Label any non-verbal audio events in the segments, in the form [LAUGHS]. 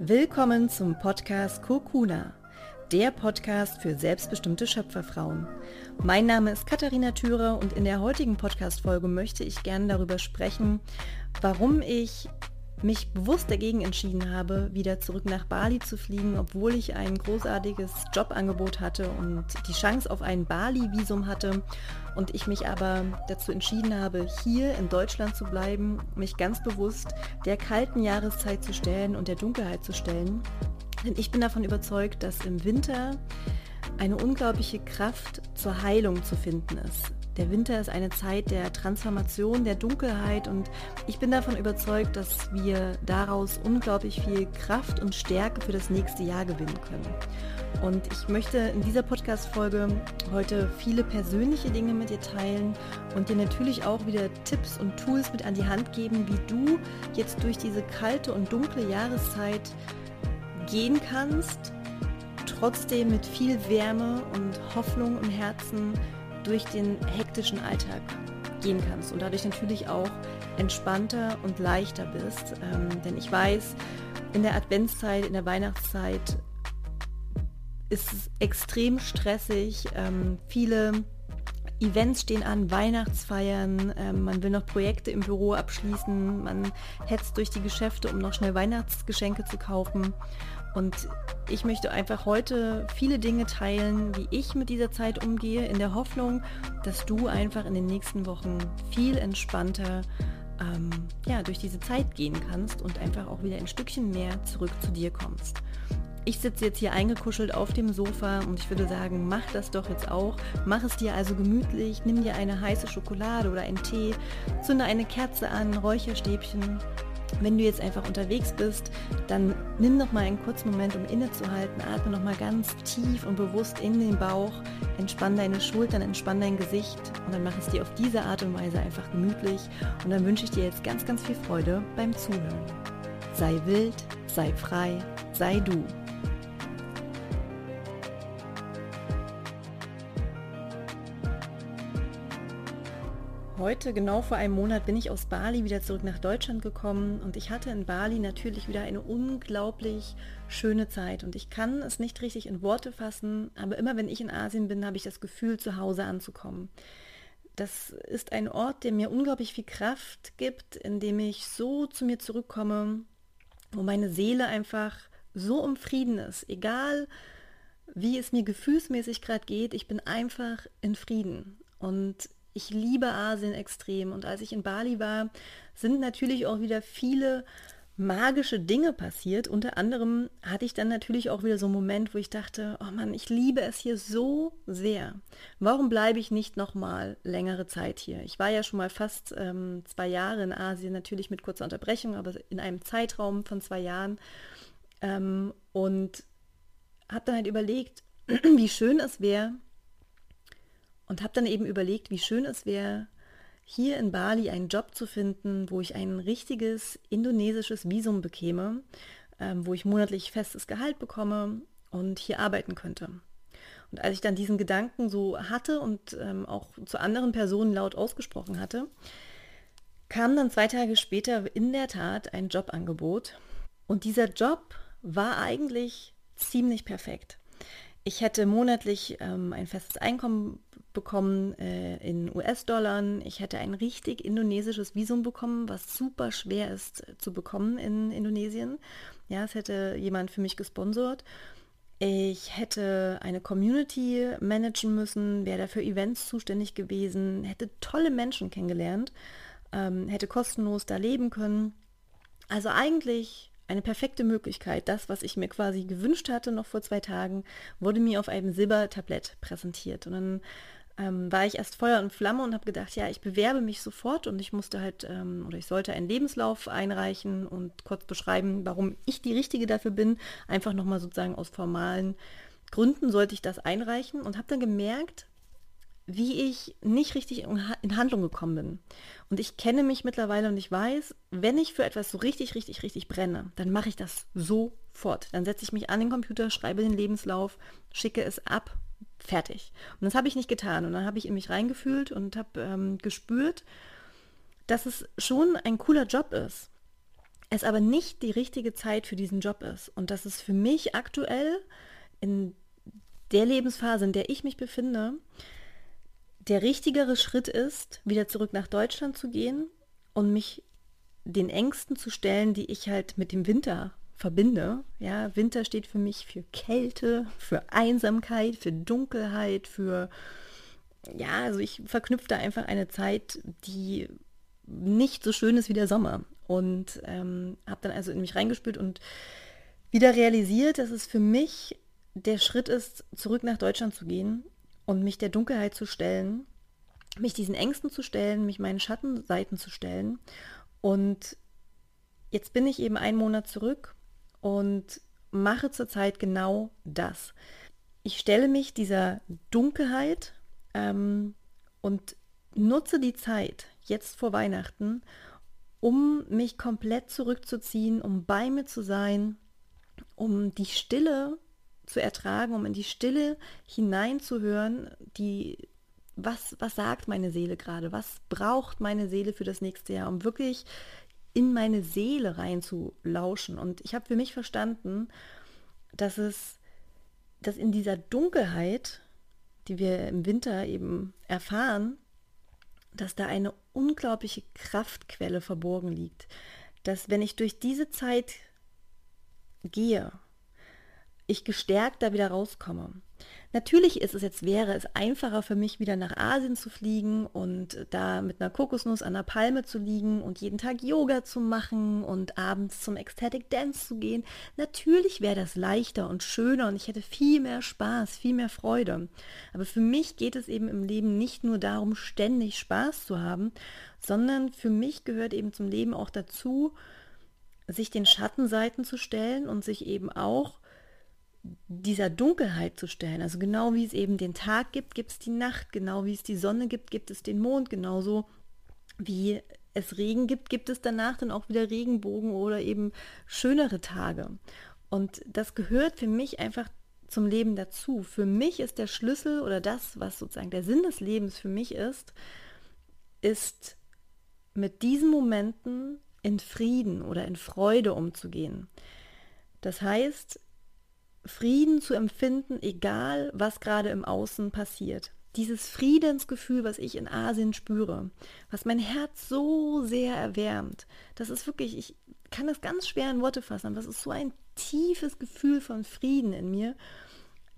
Willkommen zum Podcast Kokuna, der Podcast für selbstbestimmte Schöpferfrauen. Mein Name ist Katharina Thürer und in der heutigen Podcast-Folge möchte ich gerne darüber sprechen, warum ich mich bewusst dagegen entschieden habe, wieder zurück nach Bali zu fliegen, obwohl ich ein großartiges Jobangebot hatte und die Chance auf ein Bali-Visum hatte und ich mich aber dazu entschieden habe, hier in Deutschland zu bleiben, mich ganz bewusst der kalten Jahreszeit zu stellen und der Dunkelheit zu stellen. Denn ich bin davon überzeugt, dass im Winter eine unglaubliche Kraft zur Heilung zu finden ist. Der Winter ist eine Zeit der Transformation, der Dunkelheit und ich bin davon überzeugt, dass wir daraus unglaublich viel Kraft und Stärke für das nächste Jahr gewinnen können. Und ich möchte in dieser Podcast-Folge heute viele persönliche Dinge mit dir teilen und dir natürlich auch wieder Tipps und Tools mit an die Hand geben, wie du jetzt durch diese kalte und dunkle Jahreszeit gehen kannst, trotzdem mit viel Wärme und Hoffnung im Herzen durch den hektischen Alltag gehen kannst und dadurch natürlich auch entspannter und leichter bist. Ähm, denn ich weiß, in der Adventszeit, in der Weihnachtszeit ist es extrem stressig. Ähm, viele Events stehen an, Weihnachtsfeiern, ähm, man will noch Projekte im Büro abschließen, man hetzt durch die Geschäfte, um noch schnell Weihnachtsgeschenke zu kaufen. Und ich möchte einfach heute viele Dinge teilen, wie ich mit dieser Zeit umgehe, in der Hoffnung, dass du einfach in den nächsten Wochen viel entspannter ähm, ja, durch diese Zeit gehen kannst und einfach auch wieder ein Stückchen mehr zurück zu dir kommst. Ich sitze jetzt hier eingekuschelt auf dem Sofa und ich würde sagen, mach das doch jetzt auch. Mach es dir also gemütlich, nimm dir eine heiße Schokolade oder einen Tee, zünde eine Kerze an, Räucherstäbchen wenn du jetzt einfach unterwegs bist, dann nimm noch mal einen kurzen Moment, um innezuhalten, atme noch mal ganz tief und bewusst in den Bauch, entspann deine Schultern, entspann dein Gesicht und dann mach es dir auf diese Art und Weise einfach gemütlich und dann wünsche ich dir jetzt ganz, ganz viel Freude beim Zuhören. Sei wild, sei frei, sei du. Heute, genau vor einem Monat, bin ich aus Bali wieder zurück nach Deutschland gekommen und ich hatte in Bali natürlich wieder eine unglaublich schöne Zeit und ich kann es nicht richtig in Worte fassen, aber immer wenn ich in Asien bin, habe ich das Gefühl, zu Hause anzukommen. Das ist ein Ort, der mir unglaublich viel Kraft gibt, in dem ich so zu mir zurückkomme, wo meine Seele einfach so im Frieden ist, egal wie es mir gefühlsmäßig gerade geht, ich bin einfach in Frieden. Und ich liebe Asien extrem und als ich in Bali war, sind natürlich auch wieder viele magische Dinge passiert. Unter anderem hatte ich dann natürlich auch wieder so einen Moment, wo ich dachte, oh Mann, ich liebe es hier so sehr. Warum bleibe ich nicht noch mal längere Zeit hier? Ich war ja schon mal fast ähm, zwei Jahre in Asien, natürlich mit kurzer Unterbrechung, aber in einem Zeitraum von zwei Jahren. Ähm, und habe dann halt überlegt, [CLEARS THROAT] wie schön es wäre, und habe dann eben überlegt, wie schön es wäre, hier in Bali einen Job zu finden, wo ich ein richtiges indonesisches Visum bekäme, ähm, wo ich monatlich festes Gehalt bekomme und hier arbeiten könnte. Und als ich dann diesen Gedanken so hatte und ähm, auch zu anderen Personen laut ausgesprochen hatte, kam dann zwei Tage später in der Tat ein Jobangebot. Und dieser Job war eigentlich ziemlich perfekt. Ich hätte monatlich ähm, ein festes Einkommen bekommen äh, in US-Dollar. Ich hätte ein richtig indonesisches Visum bekommen, was super schwer ist äh, zu bekommen in Indonesien. Ja, es hätte jemand für mich gesponsert. Ich hätte eine Community managen müssen, wäre dafür Events zuständig gewesen, hätte tolle Menschen kennengelernt, ähm, hätte kostenlos da leben können. Also eigentlich eine perfekte Möglichkeit. Das, was ich mir quasi gewünscht hatte noch vor zwei Tagen, wurde mir auf einem Silbertablett präsentiert. Und dann ähm, war ich erst Feuer und Flamme und habe gedacht, ja, ich bewerbe mich sofort und ich musste halt ähm, oder ich sollte einen Lebenslauf einreichen und kurz beschreiben, warum ich die Richtige dafür bin. Einfach nochmal sozusagen aus formalen Gründen sollte ich das einreichen und habe dann gemerkt, wie ich nicht richtig in Handlung gekommen bin. Und ich kenne mich mittlerweile und ich weiß, wenn ich für etwas so richtig, richtig, richtig brenne, dann mache ich das sofort. Dann setze ich mich an den Computer, schreibe den Lebenslauf, schicke es ab, fertig. Und das habe ich nicht getan. Und dann habe ich in mich reingefühlt und habe ähm, gespürt, dass es schon ein cooler Job ist. es aber nicht die richtige Zeit für diesen Job ist und dass es für mich aktuell in der Lebensphase, in der ich mich befinde, der richtigere Schritt ist, wieder zurück nach Deutschland zu gehen und mich den Ängsten zu stellen, die ich halt mit dem Winter verbinde. Ja, Winter steht für mich für Kälte, für Einsamkeit, für Dunkelheit, für ja, also ich verknüpfe da einfach eine Zeit, die nicht so schön ist wie der Sommer. Und ähm, habe dann also in mich reingespült und wieder realisiert, dass es für mich der Schritt ist, zurück nach Deutschland zu gehen und mich der Dunkelheit zu stellen, mich diesen Ängsten zu stellen, mich meinen Schattenseiten zu stellen. Und jetzt bin ich eben einen Monat zurück und mache zurzeit genau das. Ich stelle mich dieser Dunkelheit ähm, und nutze die Zeit jetzt vor Weihnachten, um mich komplett zurückzuziehen, um bei mir zu sein, um die Stille zu ertragen, um in die Stille hineinzuhören, die was, was sagt meine Seele gerade, was braucht meine Seele für das nächste Jahr, um wirklich in meine Seele reinzulauschen. Und ich habe für mich verstanden, dass es, dass in dieser Dunkelheit, die wir im Winter eben erfahren, dass da eine unglaubliche Kraftquelle verborgen liegt. Dass wenn ich durch diese Zeit gehe, ich gestärkt da wieder rauskomme. Natürlich ist es jetzt, wäre es einfacher für mich, wieder nach Asien zu fliegen und da mit einer Kokosnuss an der Palme zu liegen und jeden Tag Yoga zu machen und abends zum Ecstatic Dance zu gehen. Natürlich wäre das leichter und schöner und ich hätte viel mehr Spaß, viel mehr Freude. Aber für mich geht es eben im Leben nicht nur darum, ständig Spaß zu haben, sondern für mich gehört eben zum Leben auch dazu, sich den Schattenseiten zu stellen und sich eben auch dieser Dunkelheit zu stellen. Also genau wie es eben den Tag gibt, gibt es die Nacht. Genau wie es die Sonne gibt, gibt es den Mond. Genauso wie es Regen gibt, gibt es danach dann auch wieder Regenbogen oder eben schönere Tage. Und das gehört für mich einfach zum Leben dazu. Für mich ist der Schlüssel oder das, was sozusagen der Sinn des Lebens für mich ist, ist mit diesen Momenten in Frieden oder in Freude umzugehen. Das heißt, Frieden zu empfinden, egal was gerade im Außen passiert. Dieses Friedensgefühl, was ich in Asien spüre, was mein Herz so sehr erwärmt, das ist wirklich, ich kann das ganz schwer in Worte fassen, aber es ist so ein tiefes Gefühl von Frieden in mir,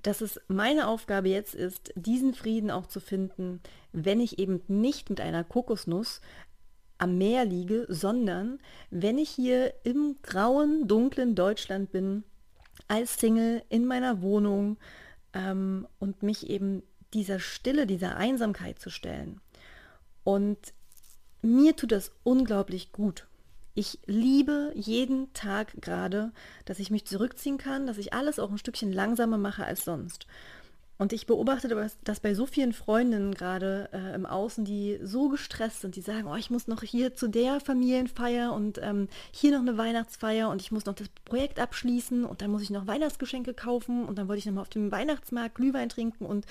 dass es meine Aufgabe jetzt ist, diesen Frieden auch zu finden, wenn ich eben nicht mit einer Kokosnuss am Meer liege, sondern wenn ich hier im grauen, dunklen Deutschland bin als Single in meiner Wohnung ähm, und mich eben dieser Stille, dieser Einsamkeit zu stellen. Und mir tut das unglaublich gut. Ich liebe jeden Tag gerade, dass ich mich zurückziehen kann, dass ich alles auch ein Stückchen langsamer mache als sonst. Und ich beobachte das bei so vielen Freundinnen gerade äh, im Außen, die so gestresst sind, die sagen, oh, ich muss noch hier zu der Familienfeier und ähm, hier noch eine Weihnachtsfeier und ich muss noch das Projekt abschließen und dann muss ich noch Weihnachtsgeschenke kaufen und dann wollte ich noch mal auf dem Weihnachtsmarkt Glühwein trinken und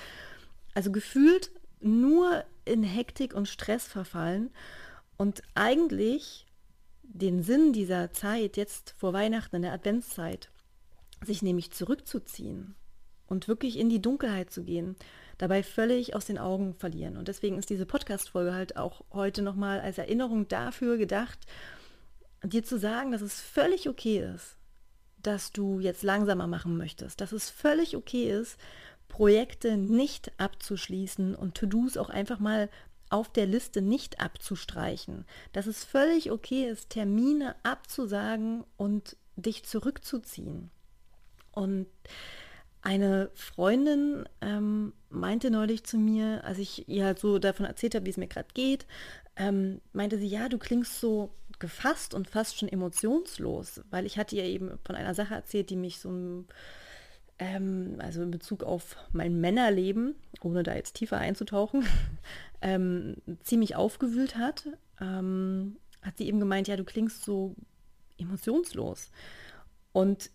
also gefühlt nur in Hektik und Stress verfallen. Und eigentlich den Sinn dieser Zeit jetzt vor Weihnachten in der Adventszeit, sich nämlich zurückzuziehen und wirklich in die Dunkelheit zu gehen, dabei völlig aus den Augen verlieren. Und deswegen ist diese Podcast-Folge halt auch heute nochmal als Erinnerung dafür gedacht, dir zu sagen, dass es völlig okay ist, dass du jetzt langsamer machen möchtest, dass es völlig okay ist, Projekte nicht abzuschließen und To-Dos auch einfach mal auf der Liste nicht abzustreichen, dass es völlig okay ist, Termine abzusagen und dich zurückzuziehen. Und eine Freundin ähm, meinte neulich zu mir, als ich ihr halt so davon erzählt habe, wie es mir gerade geht, ähm, meinte sie, ja, du klingst so gefasst und fast schon emotionslos, weil ich hatte ihr eben von einer Sache erzählt, die mich so, ähm, also in Bezug auf mein Männerleben, ohne da jetzt tiefer einzutauchen, [LAUGHS] ähm, ziemlich aufgewühlt hat. Ähm, hat sie eben gemeint, ja, du klingst so emotionslos. Und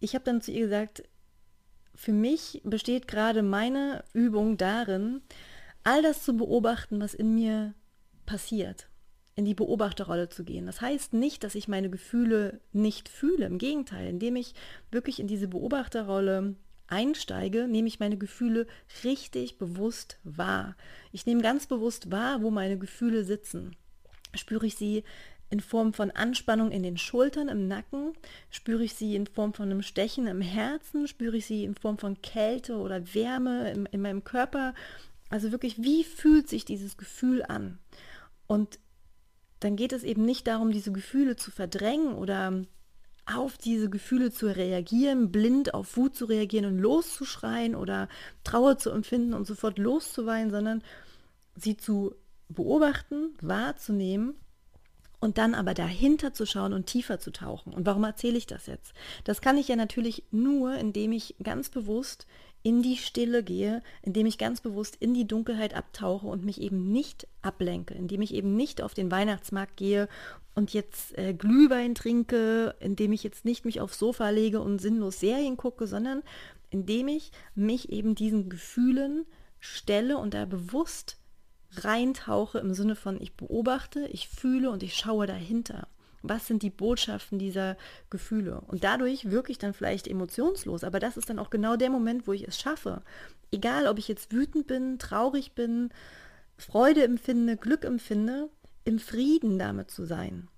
ich habe dann zu ihr gesagt, für mich besteht gerade meine Übung darin, all das zu beobachten, was in mir passiert. in die Beobachterrolle zu gehen. Das heißt nicht, dass ich meine Gefühle nicht fühle. Im Gegenteil, indem ich wirklich in diese Beobachterrolle einsteige, nehme ich meine Gefühle richtig bewusst wahr. Ich nehme ganz bewusst wahr, wo meine Gefühle sitzen. Spüre ich sie in Form von Anspannung in den Schultern, im Nacken? Spüre ich sie in Form von einem Stechen im Herzen? Spüre ich sie in Form von Kälte oder Wärme in, in meinem Körper? Also wirklich, wie fühlt sich dieses Gefühl an? Und dann geht es eben nicht darum, diese Gefühle zu verdrängen oder auf diese Gefühle zu reagieren, blind auf Wut zu reagieren und loszuschreien oder Trauer zu empfinden und sofort loszuweinen, sondern sie zu beobachten, wahrzunehmen und dann aber dahinter zu schauen und tiefer zu tauchen. Und warum erzähle ich das jetzt? Das kann ich ja natürlich nur, indem ich ganz bewusst in die Stille gehe, indem ich ganz bewusst in die Dunkelheit abtauche und mich eben nicht ablenke, indem ich eben nicht auf den Weihnachtsmarkt gehe und jetzt äh, Glühwein trinke, indem ich jetzt nicht mich aufs Sofa lege und sinnlos Serien gucke, sondern indem ich mich eben diesen Gefühlen stelle und da bewusst reintauche im Sinne von ich beobachte, ich fühle und ich schaue dahinter. Was sind die Botschaften dieser Gefühle? Und dadurch wirke ich dann vielleicht emotionslos, aber das ist dann auch genau der Moment, wo ich es schaffe. Egal, ob ich jetzt wütend bin, traurig bin, Freude empfinde, Glück empfinde, im Frieden damit zu sein.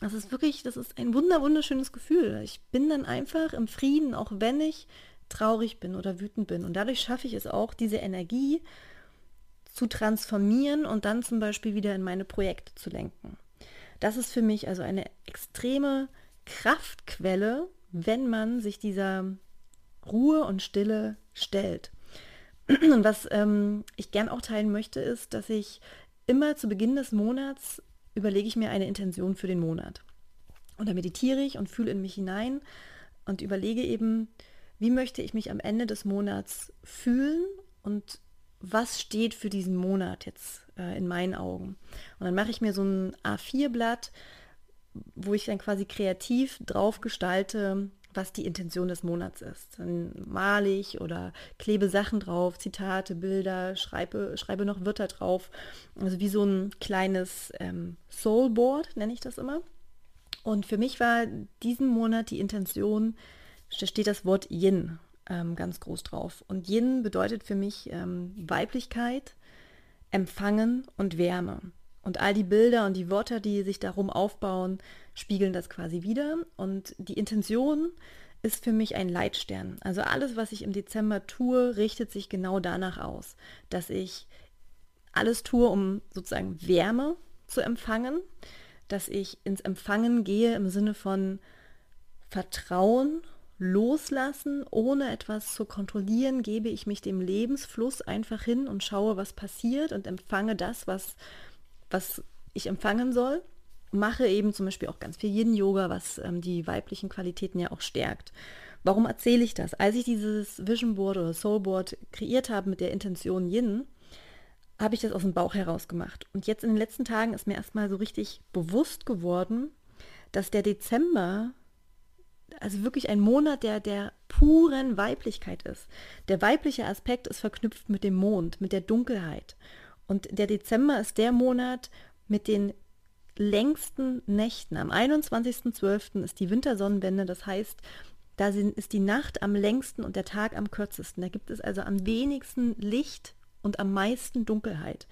Das ist wirklich, das ist ein wunder, wunderschönes Gefühl. Ich bin dann einfach im Frieden, auch wenn ich traurig bin oder wütend bin. Und dadurch schaffe ich es auch, diese Energie zu transformieren und dann zum Beispiel wieder in meine Projekte zu lenken. Das ist für mich also eine extreme Kraftquelle, wenn man sich dieser Ruhe und Stille stellt. Und was ähm, ich gern auch teilen möchte, ist, dass ich immer zu Beginn des Monats überlege ich mir eine Intention für den Monat. Und da meditiere ich und fühle in mich hinein und überlege eben, wie möchte ich mich am Ende des Monats fühlen und was steht für diesen Monat jetzt äh, in meinen Augen. Und dann mache ich mir so ein A4-Blatt, wo ich dann quasi kreativ drauf gestalte, was die Intention des Monats ist. Dann male ich oder klebe Sachen drauf, Zitate, Bilder, schreibe, schreibe noch Wörter drauf. Also wie so ein kleines ähm, Soulboard, nenne ich das immer. Und für mich war diesen Monat die Intention, da steht das Wort Yin ähm, ganz groß drauf. Und Yin bedeutet für mich ähm, Weiblichkeit, Empfangen und Wärme. Und all die Bilder und die Worte, die sich darum aufbauen, spiegeln das quasi wieder. Und die Intention ist für mich ein Leitstern. Also alles, was ich im Dezember tue, richtet sich genau danach aus, dass ich alles tue, um sozusagen Wärme zu empfangen, dass ich ins Empfangen gehe im Sinne von Vertrauen loslassen, ohne etwas zu kontrollieren, gebe ich mich dem Lebensfluss einfach hin und schaue, was passiert und empfange das, was, was ich empfangen soll. Mache eben zum Beispiel auch ganz viel Yin-Yoga, was ähm, die weiblichen Qualitäten ja auch stärkt. Warum erzähle ich das? Als ich dieses Vision Board oder Soul Board kreiert habe mit der Intention Yin, habe ich das aus dem Bauch heraus gemacht. Und jetzt in den letzten Tagen ist mir erstmal so richtig bewusst geworden, dass der Dezember also wirklich ein Monat der, der puren Weiblichkeit ist. Der weibliche Aspekt ist verknüpft mit dem Mond, mit der Dunkelheit. Und der Dezember ist der Monat mit den längsten Nächten. Am 21.12. ist die Wintersonnenwende, das heißt, da ist die Nacht am längsten und der Tag am kürzesten. Da gibt es also am wenigsten Licht und am meisten Dunkelheit.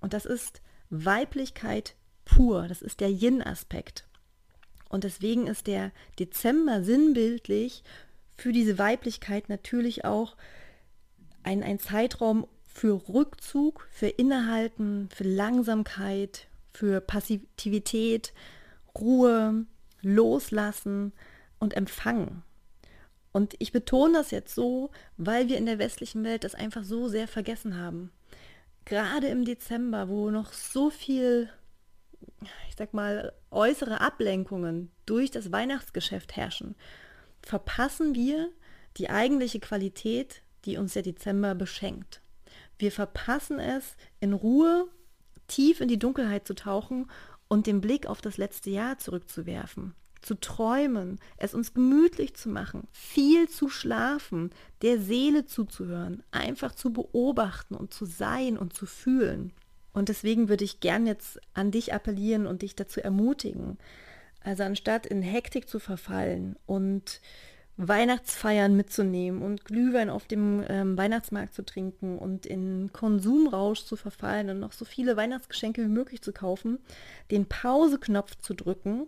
Und das ist Weiblichkeit pur, das ist der Yin-Aspekt. Und deswegen ist der Dezember sinnbildlich für diese Weiblichkeit natürlich auch ein, ein Zeitraum für Rückzug, für Innehalten, für Langsamkeit, für Passivität, Ruhe, Loslassen und Empfangen. Und ich betone das jetzt so, weil wir in der westlichen Welt das einfach so sehr vergessen haben. Gerade im Dezember, wo noch so viel ich sag mal, äußere Ablenkungen durch das Weihnachtsgeschäft herrschen, verpassen wir die eigentliche Qualität, die uns der Dezember beschenkt. Wir verpassen es, in Ruhe tief in die Dunkelheit zu tauchen und den Blick auf das letzte Jahr zurückzuwerfen, zu träumen, es uns gemütlich zu machen, viel zu schlafen, der Seele zuzuhören, einfach zu beobachten und zu sein und zu fühlen. Und deswegen würde ich gern jetzt an dich appellieren und dich dazu ermutigen. Also anstatt in Hektik zu verfallen und Weihnachtsfeiern mitzunehmen und Glühwein auf dem ähm, Weihnachtsmarkt zu trinken und in Konsumrausch zu verfallen und noch so viele Weihnachtsgeschenke wie möglich zu kaufen, den Pauseknopf zu drücken,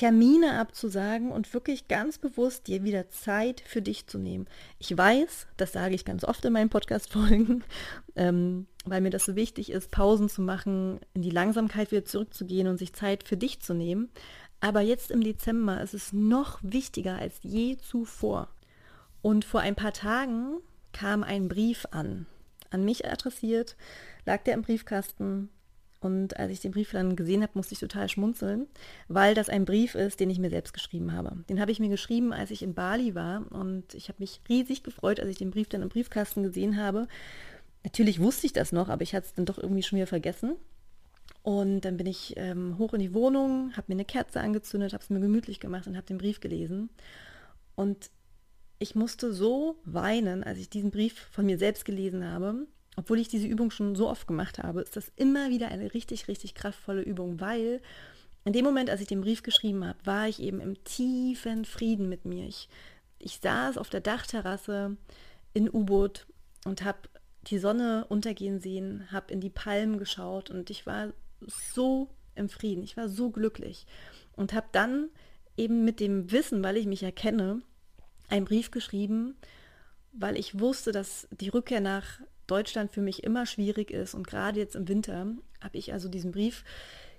Termine abzusagen und wirklich ganz bewusst dir wieder Zeit für dich zu nehmen. Ich weiß, das sage ich ganz oft in meinen Podcast-Folgen, [LAUGHS] ähm, weil mir das so wichtig ist, Pausen zu machen, in die Langsamkeit wieder zurückzugehen und sich Zeit für dich zu nehmen. Aber jetzt im Dezember ist es noch wichtiger als je zuvor. Und vor ein paar Tagen kam ein Brief an, an mich adressiert, lag der im Briefkasten. Und als ich den Brief dann gesehen habe, musste ich total schmunzeln, weil das ein Brief ist, den ich mir selbst geschrieben habe. Den habe ich mir geschrieben, als ich in Bali war. Und ich habe mich riesig gefreut, als ich den Brief dann im Briefkasten gesehen habe. Natürlich wusste ich das noch, aber ich hatte es dann doch irgendwie schon wieder vergessen. Und dann bin ich ähm, hoch in die Wohnung, habe mir eine Kerze angezündet, habe es mir gemütlich gemacht und habe den Brief gelesen. Und ich musste so weinen, als ich diesen Brief von mir selbst gelesen habe. Obwohl ich diese Übung schon so oft gemacht habe, ist das immer wieder eine richtig, richtig kraftvolle Übung, weil in dem Moment, als ich den Brief geschrieben habe, war ich eben im tiefen Frieden mit mir. Ich, ich saß auf der Dachterrasse in U-Boot und habe die Sonne untergehen sehen, habe in die Palmen geschaut und ich war so im Frieden, ich war so glücklich und habe dann eben mit dem Wissen, weil ich mich erkenne, einen Brief geschrieben, weil ich wusste, dass die Rückkehr nach Deutschland für mich immer schwierig ist und gerade jetzt im Winter habe ich also diesen Brief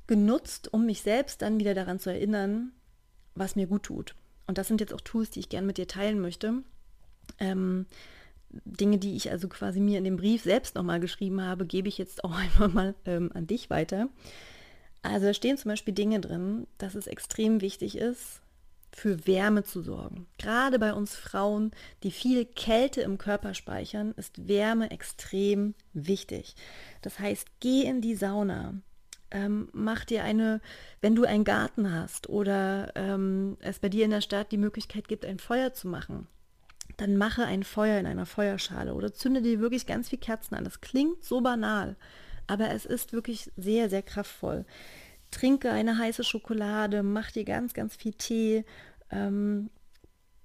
genutzt, um mich selbst dann wieder daran zu erinnern, was mir gut tut. Und das sind jetzt auch Tools, die ich gerne mit dir teilen möchte. Ähm, Dinge, die ich also quasi mir in dem Brief selbst nochmal geschrieben habe, gebe ich jetzt auch [LAUGHS] einfach mal ähm, an dich weiter. Also da stehen zum Beispiel Dinge drin, dass es extrem wichtig ist, für Wärme zu sorgen. Gerade bei uns Frauen, die viel Kälte im Körper speichern, ist Wärme extrem wichtig. Das heißt, geh in die Sauna. Ähm, mach dir eine, wenn du einen Garten hast oder ähm, es bei dir in der Stadt die Möglichkeit gibt, ein Feuer zu machen, dann mache ein Feuer in einer Feuerschale oder zünde dir wirklich ganz viel Kerzen an. Das klingt so banal, aber es ist wirklich sehr, sehr kraftvoll. Trinke eine heiße Schokolade, mach dir ganz, ganz viel Tee, ähm,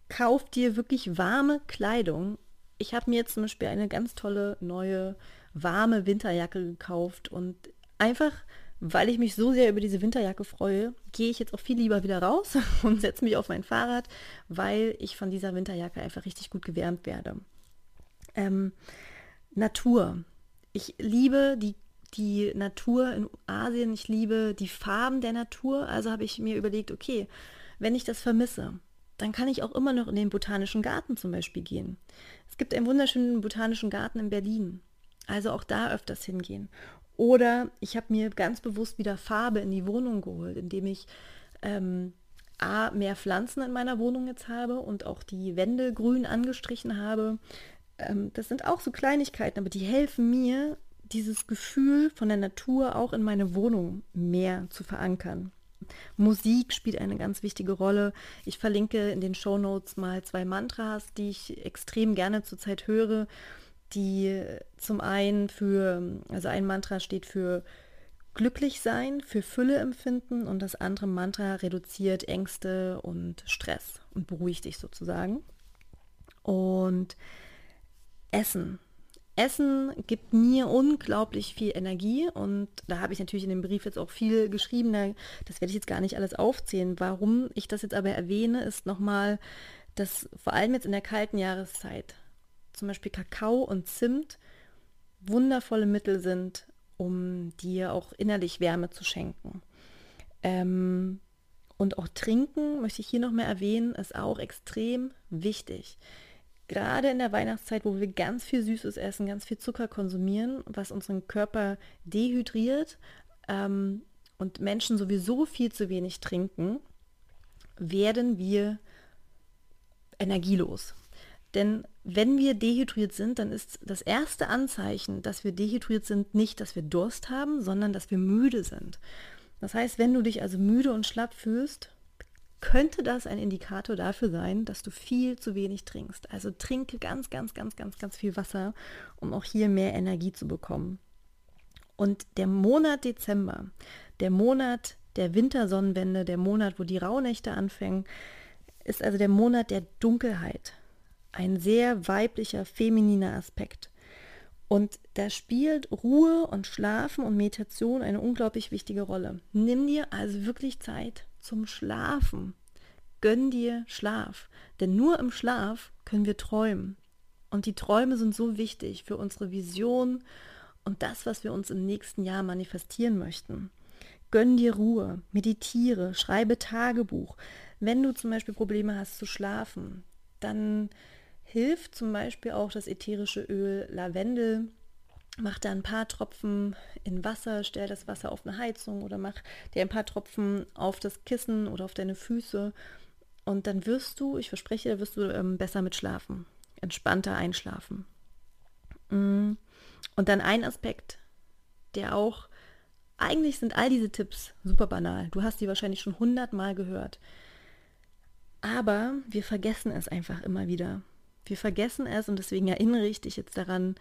kauf dir wirklich warme Kleidung. Ich habe mir jetzt zum Beispiel eine ganz tolle neue warme Winterjacke gekauft und einfach weil ich mich so sehr über diese Winterjacke freue, gehe ich jetzt auch viel lieber wieder raus [LAUGHS] und setze mich auf mein Fahrrad, weil ich von dieser Winterjacke einfach richtig gut gewärmt werde. Ähm, Natur. Ich liebe die, die Natur in Asien, ich liebe die Farben der Natur, also habe ich mir überlegt, okay, wenn ich das vermisse, dann kann ich auch immer noch in den botanischen Garten zum Beispiel gehen. Es gibt einen wunderschönen botanischen Garten in Berlin. Also auch da öfters hingehen. Oder ich habe mir ganz bewusst wieder Farbe in die Wohnung geholt, indem ich ähm, A, mehr Pflanzen in meiner Wohnung jetzt habe und auch die Wände grün angestrichen habe. Ähm, das sind auch so Kleinigkeiten, aber die helfen mir, dieses Gefühl von der Natur auch in meine Wohnung mehr zu verankern. Musik spielt eine ganz wichtige Rolle. Ich verlinke in den Show Notes mal zwei Mantras, die ich extrem gerne zurzeit höre die zum einen für, also ein Mantra steht für glücklich sein, für Fülle empfinden und das andere Mantra reduziert Ängste und Stress und beruhigt dich sozusagen. Und Essen. Essen gibt mir unglaublich viel Energie und da habe ich natürlich in dem Brief jetzt auch viel geschrieben, das werde ich jetzt gar nicht alles aufzählen. Warum ich das jetzt aber erwähne, ist nochmal, dass vor allem jetzt in der kalten Jahreszeit zum Beispiel Kakao und Zimt wundervolle Mittel sind, um dir auch innerlich Wärme zu schenken. Ähm, und auch trinken, möchte ich hier noch mehr erwähnen, ist auch extrem wichtig. Gerade in der Weihnachtszeit, wo wir ganz viel Süßes essen, ganz viel Zucker konsumieren, was unseren Körper dehydriert ähm, und Menschen sowieso viel zu wenig trinken, werden wir energielos. Denn wenn wir dehydriert sind, dann ist das erste Anzeichen, dass wir dehydriert sind, nicht, dass wir Durst haben, sondern dass wir müde sind. Das heißt, wenn du dich also müde und schlapp fühlst, könnte das ein Indikator dafür sein, dass du viel zu wenig trinkst. Also trinke ganz, ganz, ganz, ganz, ganz viel Wasser, um auch hier mehr Energie zu bekommen. Und der Monat Dezember, der Monat der Wintersonnenwende, der Monat, wo die Rauhnächte anfangen, ist also der Monat der Dunkelheit. Ein sehr weiblicher, femininer Aspekt. Und da spielt Ruhe und Schlafen und Meditation eine unglaublich wichtige Rolle. Nimm dir also wirklich Zeit zum Schlafen. Gönn dir Schlaf. Denn nur im Schlaf können wir träumen. Und die Träume sind so wichtig für unsere Vision und das, was wir uns im nächsten Jahr manifestieren möchten. Gönn dir Ruhe, meditiere, schreibe Tagebuch. Wenn du zum Beispiel Probleme hast zu schlafen, dann hilft zum Beispiel auch das ätherische Öl Lavendel. Mach da ein paar Tropfen in Wasser, stell das Wasser auf eine Heizung oder mach dir ein paar Tropfen auf das Kissen oder auf deine Füße. Und dann wirst du, ich verspreche, da wirst du ähm, besser mit schlafen, entspannter einschlafen. Mm. Und dann ein Aspekt, der auch, eigentlich sind all diese Tipps super banal. Du hast die wahrscheinlich schon hundertmal gehört. Aber wir vergessen es einfach immer wieder. Wir vergessen es und deswegen erinnere ich dich jetzt daran,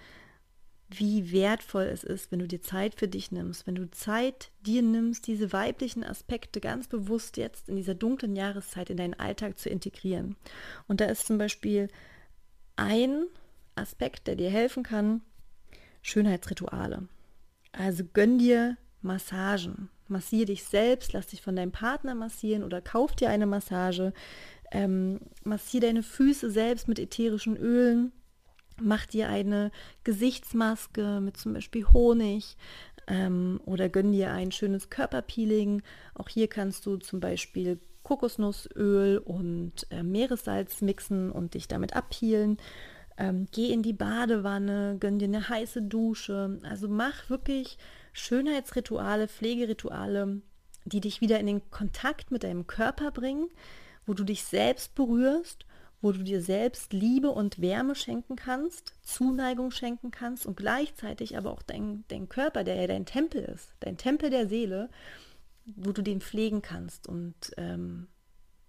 wie wertvoll es ist, wenn du dir Zeit für dich nimmst, wenn du Zeit dir nimmst, diese weiblichen Aspekte ganz bewusst jetzt in dieser dunklen Jahreszeit in deinen Alltag zu integrieren. Und da ist zum Beispiel ein Aspekt, der dir helfen kann, Schönheitsrituale. Also gönn dir Massagen. Massier dich selbst, lass dich von deinem Partner massieren oder kauf dir eine Massage. Ähm, massier deine Füße selbst mit ätherischen Ölen. Mach dir eine Gesichtsmaske mit zum Beispiel Honig ähm, oder gönn dir ein schönes Körperpeeling. Auch hier kannst du zum Beispiel Kokosnussöl und äh, Meeressalz mixen und dich damit abpeelen. Ähm, geh in die Badewanne, gönn dir eine heiße Dusche. Also mach wirklich Schönheitsrituale, Pflegerituale, die dich wieder in den Kontakt mit deinem Körper bringen, wo du dich selbst berührst, wo du dir selbst Liebe und Wärme schenken kannst, Zuneigung schenken kannst und gleichzeitig aber auch dein, dein Körper, der ja dein Tempel ist, dein Tempel der Seele, wo du den pflegen kannst. Und ähm,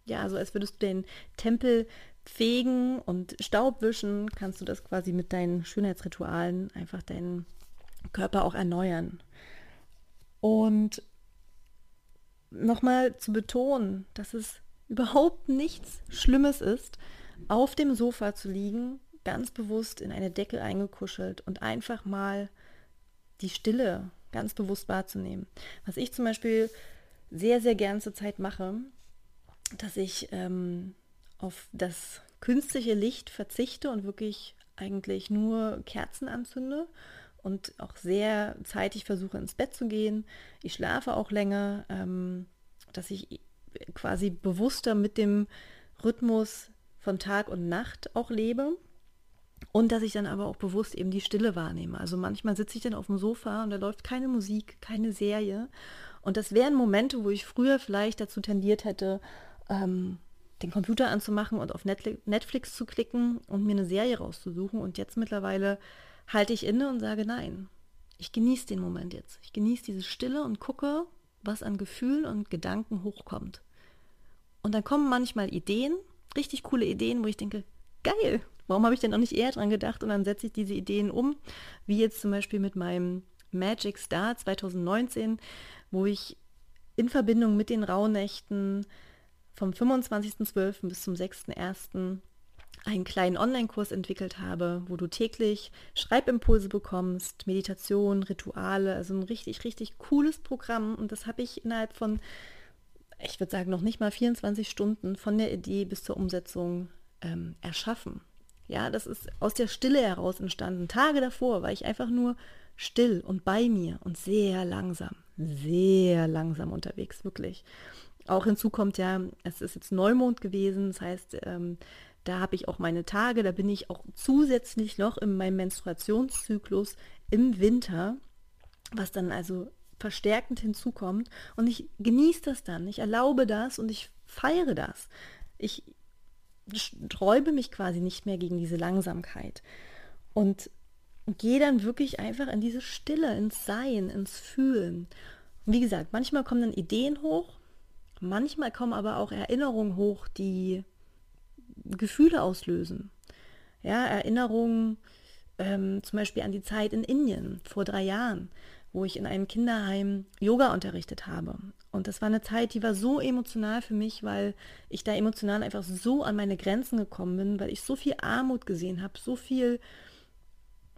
ja, so als würdest du den Tempel fegen und Staub wischen, kannst du das quasi mit deinen Schönheitsritualen einfach deinen Körper auch erneuern. Und nochmal zu betonen, dass es überhaupt nichts Schlimmes ist, auf dem Sofa zu liegen, ganz bewusst in eine Decke eingekuschelt und einfach mal die Stille ganz bewusst wahrzunehmen. Was ich zum Beispiel sehr, sehr gern zur Zeit mache, dass ich ähm, auf das künstliche Licht verzichte und wirklich eigentlich nur Kerzen anzünde und auch sehr zeitig versuche ins Bett zu gehen. Ich schlafe auch länger, ähm, dass ich quasi bewusster mit dem Rhythmus von Tag und Nacht auch lebe. Und dass ich dann aber auch bewusst eben die Stille wahrnehme. Also manchmal sitze ich dann auf dem Sofa und da läuft keine Musik, keine Serie. Und das wären Momente, wo ich früher vielleicht dazu tendiert hätte, ähm, den Computer anzumachen und auf Netflix zu klicken und mir eine Serie rauszusuchen. Und jetzt mittlerweile halte ich inne und sage nein. Ich genieße den Moment jetzt. Ich genieße diese Stille und gucke, was an Gefühlen und Gedanken hochkommt. Und dann kommen manchmal Ideen, richtig coole Ideen, wo ich denke, geil, warum habe ich denn noch nicht eher dran gedacht? Und dann setze ich diese Ideen um, wie jetzt zum Beispiel mit meinem Magic Star 2019, wo ich in Verbindung mit den Rauhnächten vom 25.12. bis zum 6.1. einen kleinen Online-Kurs entwickelt habe, wo du täglich Schreibimpulse bekommst, Meditation, Rituale, also ein richtig, richtig cooles Programm. Und das habe ich innerhalb von, ich würde sagen, noch nicht mal 24 Stunden von der Idee bis zur Umsetzung ähm, erschaffen. Ja, das ist aus der Stille heraus entstanden. Tage davor war ich einfach nur still und bei mir und sehr langsam, sehr langsam unterwegs, wirklich. Auch hinzu kommt ja, es ist jetzt Neumond gewesen, das heißt, ähm, da habe ich auch meine Tage, da bin ich auch zusätzlich noch in meinem Menstruationszyklus im Winter, was dann also verstärkend hinzukommt. Und ich genieße das dann, ich erlaube das und ich feiere das. Ich sträube mich quasi nicht mehr gegen diese Langsamkeit. Und gehe dann wirklich einfach in diese Stille, ins Sein, ins Fühlen. Und wie gesagt, manchmal kommen dann Ideen hoch, Manchmal kommen aber auch Erinnerungen hoch, die Gefühle auslösen. Ja, Erinnerungen ähm, zum Beispiel an die Zeit in Indien vor drei Jahren, wo ich in einem Kinderheim Yoga unterrichtet habe. Und das war eine Zeit, die war so emotional für mich, weil ich da emotional einfach so an meine Grenzen gekommen bin, weil ich so viel Armut gesehen habe, so viel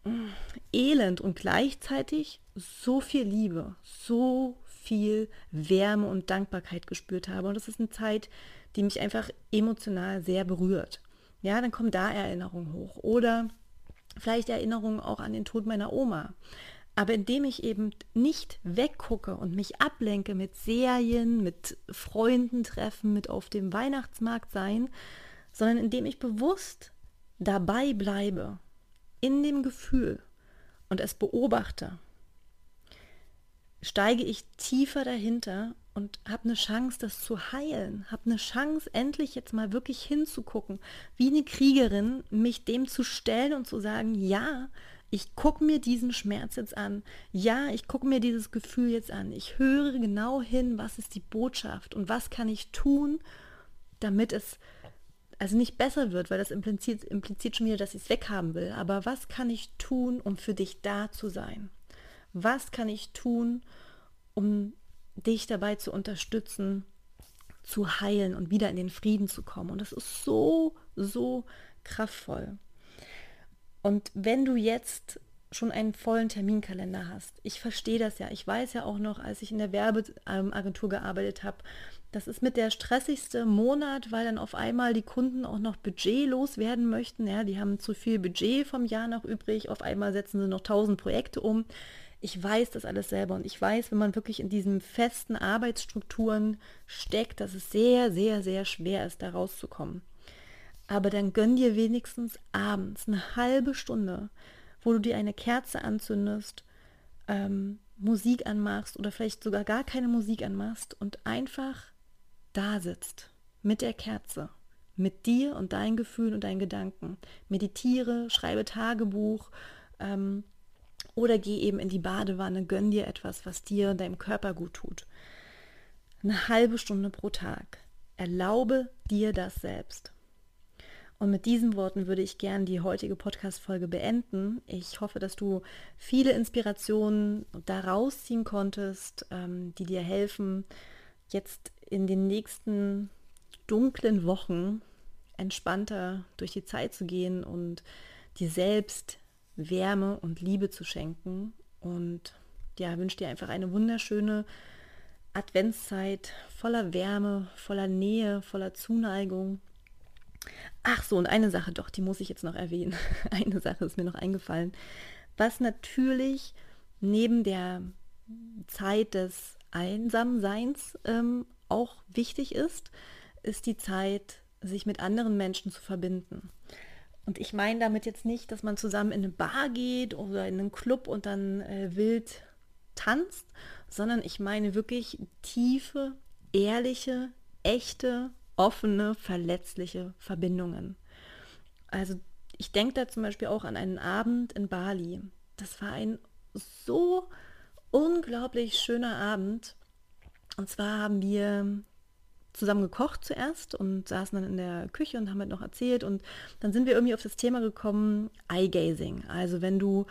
mm, Elend und gleichzeitig so viel Liebe, so viel Wärme und Dankbarkeit gespürt habe. Und das ist eine Zeit, die mich einfach emotional sehr berührt. Ja, dann kommen da Erinnerungen hoch. Oder vielleicht Erinnerungen auch an den Tod meiner Oma. Aber indem ich eben nicht weggucke und mich ablenke mit Serien, mit Freunden treffen, mit auf dem Weihnachtsmarkt sein, sondern indem ich bewusst dabei bleibe, in dem Gefühl und es beobachte, steige ich tiefer dahinter und habe eine Chance, das zu heilen, habe eine Chance, endlich jetzt mal wirklich hinzugucken, wie eine Kriegerin, mich dem zu stellen und zu sagen, ja, ich gucke mir diesen Schmerz jetzt an. Ja, ich gucke mir dieses Gefühl jetzt an. Ich höre genau hin, was ist die Botschaft und was kann ich tun, damit es also nicht besser wird, weil das impliziert, impliziert schon wieder, dass ich es weghaben will. Aber was kann ich tun, um für dich da zu sein? Was kann ich tun, um dich dabei zu unterstützen, zu heilen und wieder in den Frieden zu kommen? Und das ist so, so kraftvoll. Und wenn du jetzt schon einen vollen Terminkalender hast, ich verstehe das ja, ich weiß ja auch noch, als ich in der Werbeagentur gearbeitet habe, das ist mit der stressigste Monat, weil dann auf einmal die Kunden auch noch Budget loswerden möchten. Ja, die haben zu viel Budget vom Jahr noch übrig. Auf einmal setzen sie noch tausend Projekte um. Ich weiß das alles selber und ich weiß, wenn man wirklich in diesen festen Arbeitsstrukturen steckt, dass es sehr, sehr, sehr schwer ist, da rauszukommen. Aber dann gönn dir wenigstens abends eine halbe Stunde, wo du dir eine Kerze anzündest, ähm, Musik anmachst oder vielleicht sogar gar keine Musik anmachst und einfach da sitzt mit der Kerze, mit dir und deinen Gefühlen und deinen Gedanken. Meditiere, schreibe Tagebuch ähm, oder geh eben in die Badewanne, gönn dir etwas, was dir und deinem Körper gut tut. Eine halbe Stunde pro Tag. Erlaube dir das selbst. Und mit diesen Worten würde ich gern die heutige Podcast-Folge beenden. Ich hoffe, dass du viele Inspirationen daraus ziehen konntest, ähm, die dir helfen, jetzt in den nächsten dunklen Wochen entspannter durch die Zeit zu gehen und dir selbst Wärme und Liebe zu schenken. Und ja, wünsche dir einfach eine wunderschöne Adventszeit voller Wärme, voller Nähe, voller Zuneigung Ach so, und eine Sache doch, die muss ich jetzt noch erwähnen. [LAUGHS] Eine Sache ist mir noch eingefallen. Was natürlich neben der Zeit des Einsamseins ähm, auch wichtig ist, ist die Zeit, sich mit anderen Menschen zu verbinden. Und ich meine damit jetzt nicht, dass man zusammen in eine Bar geht oder in einen Club und dann äh, wild tanzt, sondern ich meine wirklich tiefe, ehrliche, echte offene, verletzliche Verbindungen. Also ich denke da zum Beispiel auch an einen Abend in Bali. Das war ein so unglaublich schöner Abend. Und zwar haben wir zusammen gekocht zuerst und saßen dann in der Küche und haben halt noch erzählt. Und dann sind wir irgendwie auf das Thema gekommen, Eye-Gazing. Also wenn du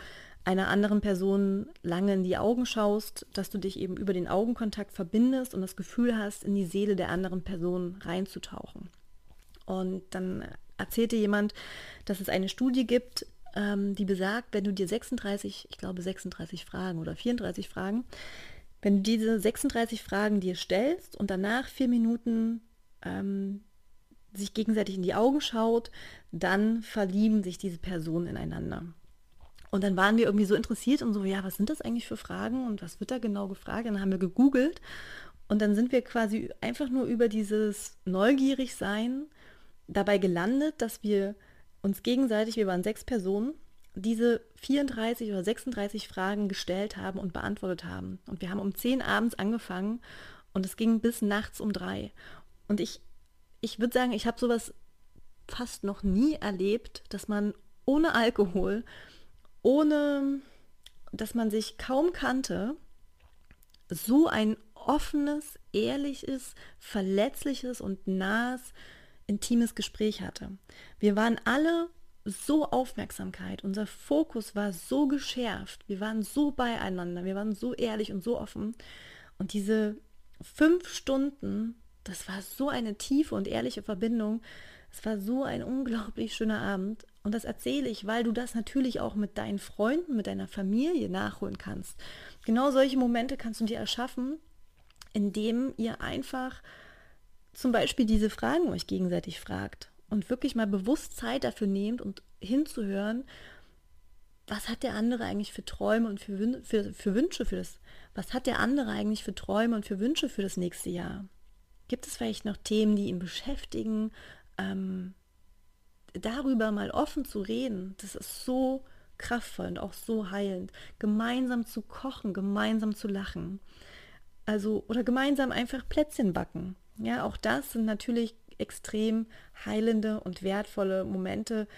einer anderen Person lange in die Augen schaust, dass du dich eben über den Augenkontakt verbindest und das Gefühl hast, in die Seele der anderen Person reinzutauchen. Und dann erzählte jemand, dass es eine Studie gibt, ähm, die besagt, wenn du dir 36, ich glaube 36 Fragen oder 34 Fragen, wenn du diese 36 Fragen dir stellst und danach vier Minuten ähm, sich gegenseitig in die Augen schaut, dann verlieben sich diese Personen ineinander. Und dann waren wir irgendwie so interessiert und so, ja, was sind das eigentlich für Fragen und was wird da genau gefragt? Und dann haben wir gegoogelt und dann sind wir quasi einfach nur über dieses Neugierigsein dabei gelandet, dass wir uns gegenseitig, wir waren sechs Personen, diese 34 oder 36 Fragen gestellt haben und beantwortet haben. Und wir haben um 10 abends angefangen und es ging bis nachts um drei. Und ich, ich würde sagen, ich habe sowas fast noch nie erlebt, dass man ohne Alkohol ohne dass man sich kaum kannte, so ein offenes, ehrliches, verletzliches und nahes, intimes Gespräch hatte. Wir waren alle so Aufmerksamkeit, unser Fokus war so geschärft, wir waren so beieinander, wir waren so ehrlich und so offen. Und diese fünf Stunden, das war so eine tiefe und ehrliche Verbindung. Es war so ein unglaublich schöner Abend. Und das erzähle ich, weil du das natürlich auch mit deinen Freunden, mit deiner Familie nachholen kannst. Genau solche Momente kannst du dir erschaffen, indem ihr einfach zum Beispiel diese Fragen euch gegenseitig fragt und wirklich mal bewusst Zeit dafür nehmt und hinzuhören, was hat der andere eigentlich für Träume und für, Wün für, für Wünsche für das, was hat der andere eigentlich für Träume und für Wünsche für das nächste Jahr? Gibt es vielleicht noch Themen, die ihn beschäftigen? Ähm, darüber mal offen zu reden, das ist so kraftvoll und auch so heilend. Gemeinsam zu kochen, gemeinsam zu lachen. Also, oder gemeinsam einfach Plätzchen backen. Ja, auch das sind natürlich extrem heilende und wertvolle Momente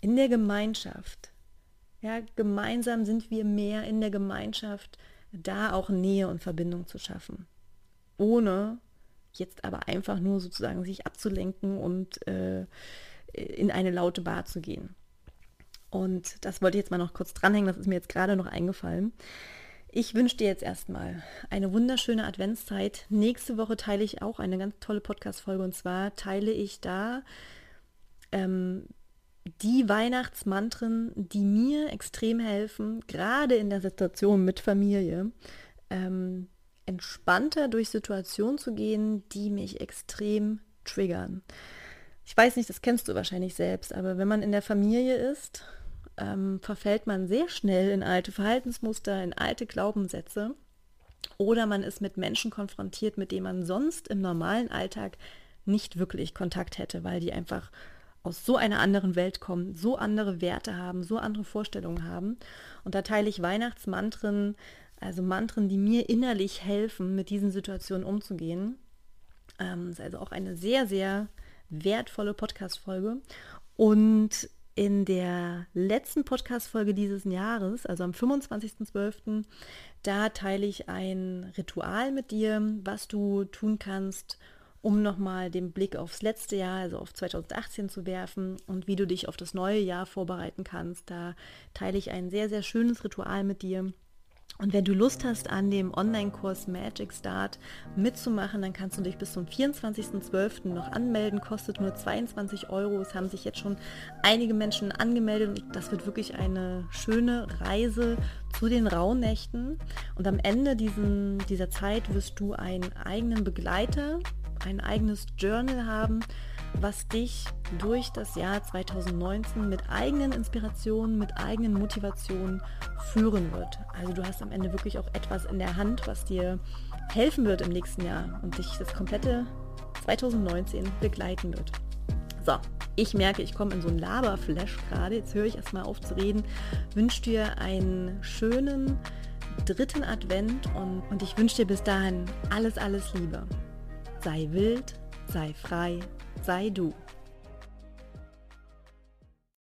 in der Gemeinschaft. Ja, gemeinsam sind wir mehr in der Gemeinschaft, da auch Nähe und Verbindung zu schaffen. Ohne jetzt aber einfach nur sozusagen sich abzulenken und äh, in eine laute Bar zu gehen. Und das wollte ich jetzt mal noch kurz dranhängen, das ist mir jetzt gerade noch eingefallen. Ich wünsche dir jetzt erstmal eine wunderschöne Adventszeit. Nächste Woche teile ich auch eine ganz tolle Podcast-Folge und zwar teile ich da ähm, die Weihnachtsmantren, die mir extrem helfen, gerade in der Situation mit Familie, ähm, entspannter durch Situationen zu gehen, die mich extrem triggern. Ich weiß nicht, das kennst du wahrscheinlich selbst, aber wenn man in der Familie ist ähm, verfällt man sehr schnell in alte Verhaltensmuster, in alte Glaubenssätze oder man ist mit Menschen konfrontiert, mit denen man sonst im normalen Alltag nicht wirklich Kontakt hätte, weil die einfach aus so einer anderen Welt kommen, so andere Werte haben, so andere Vorstellungen haben. Und da teile ich Weihnachtsmantren, also Mantren, die mir innerlich helfen, mit diesen Situationen umzugehen. Ähm, ist also auch eine sehr, sehr wertvolle Podcast-Folge. Und in der letzten Podcast-Folge dieses Jahres, also am 25.12., da teile ich ein Ritual mit dir, was du tun kannst, um nochmal den Blick aufs letzte Jahr, also auf 2018 zu werfen und wie du dich auf das neue Jahr vorbereiten kannst. Da teile ich ein sehr, sehr schönes Ritual mit dir und wenn du Lust hast, an dem Online-Kurs Magic Start mitzumachen, dann kannst du dich bis zum 24.12. noch anmelden. Kostet nur 22 Euro. Es haben sich jetzt schon einige Menschen angemeldet und das wird wirklich eine schöne Reise zu den Rauhnächten. Und am Ende diesen, dieser Zeit wirst du einen eigenen Begleiter, ein eigenes Journal haben, was dich durch das Jahr 2019 mit eigenen Inspirationen, mit eigenen Motivationen führen wird. Also du hast am Ende wirklich auch etwas in der Hand, was dir helfen wird im nächsten Jahr und dich das komplette 2019 begleiten wird. So, ich merke, ich komme in so einen Laberflash gerade. Jetzt höre ich erstmal auf zu reden. Wünsche dir einen schönen dritten Advent und, und ich wünsche dir bis dahin alles, alles Liebe. Sei wild, sei frei, sei du.